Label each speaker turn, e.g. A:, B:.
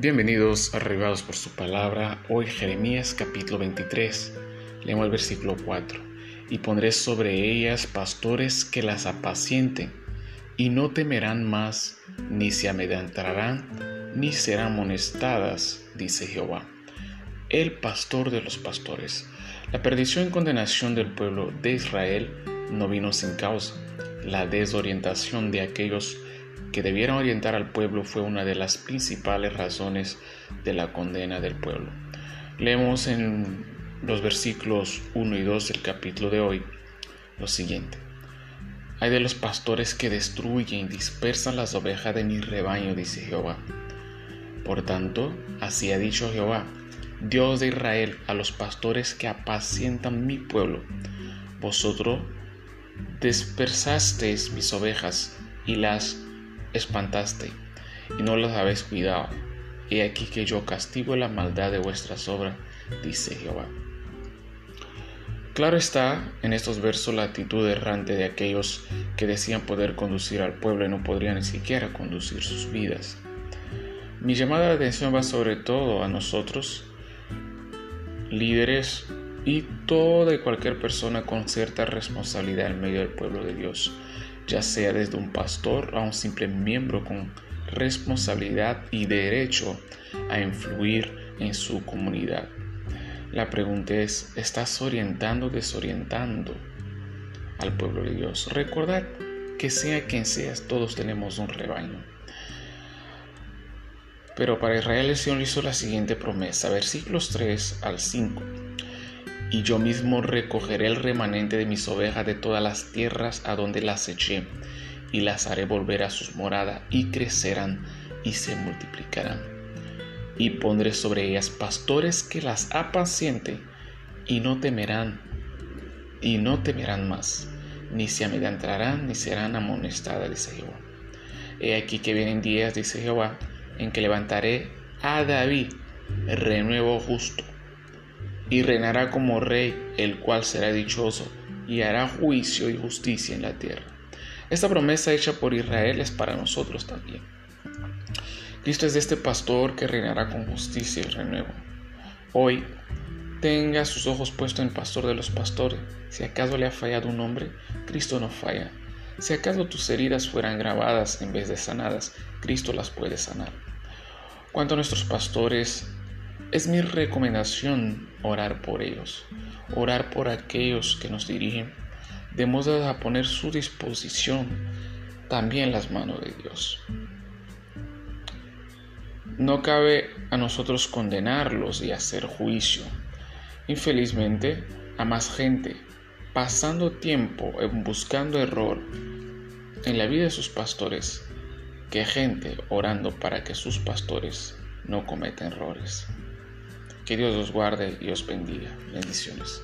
A: Bienvenidos arribados por su palabra. Hoy Jeremías capítulo 23. Leemos el versículo 4. Y pondré sobre ellas pastores que las apacienten, y no temerán más, ni se amedrentarán, ni serán amonestadas, dice Jehová. El pastor de los pastores. La perdición y condenación del pueblo de Israel no vino sin causa. La desorientación de aquellos que debieron orientar al pueblo fue una de las principales razones de la condena del pueblo. Leemos en los versículos 1 y 2 del capítulo de hoy lo siguiente. Hay de los pastores que destruyen y dispersan las ovejas de mi rebaño, dice Jehová. Por tanto, así ha dicho Jehová, Dios de Israel, a los pastores que apacientan mi pueblo. Vosotros dispersasteis mis ovejas y las espantaste y no las habéis cuidado. He aquí que yo castigo la maldad de vuestras obras, dice Jehová. Claro está en estos versos la actitud errante de aquellos que decían poder conducir al pueblo y no podrían ni siquiera conducir sus vidas. Mi llamada de atención va sobre todo a nosotros, líderes y toda y cualquier persona con cierta responsabilidad en medio del pueblo de Dios ya sea desde un pastor a un simple miembro con responsabilidad y derecho a influir en su comunidad. La pregunta es, ¿estás orientando o desorientando al pueblo de Dios? Recordad que sea quien seas, todos tenemos un rebaño. Pero para Israel el Señor hizo la siguiente promesa, versículos 3 al 5 y yo mismo recogeré el remanente de mis ovejas de todas las tierras a donde las eché, y las haré volver a sus moradas, y crecerán y se multiplicarán. Y pondré sobre ellas pastores que las apacienten, y no temerán, y no temerán más, ni se amedrentarán, ni serán amonestadas, dice Jehová. He aquí que vienen días, dice Jehová, en que levantaré a David renuevo justo y reinará como rey, el cual será dichoso, y hará juicio y justicia en la tierra. Esta promesa hecha por Israel es para nosotros también. Cristo es este pastor que reinará con justicia y renuevo. Hoy, tenga sus ojos puestos en el pastor de los pastores. Si acaso le ha fallado un hombre, Cristo no falla. Si acaso tus heridas fueran grabadas en vez de sanadas, Cristo las puede sanar. Cuanto nuestros pastores, es mi recomendación orar por ellos, orar por aquellos que nos dirigen, de modo a poner su disposición también las manos de Dios. No cabe a nosotros condenarlos y hacer juicio. Infelizmente, a más gente pasando tiempo en buscando error en la vida de sus pastores que gente orando para que sus pastores no cometan errores. Que Dios os guarde y os bendiga. Bendiciones.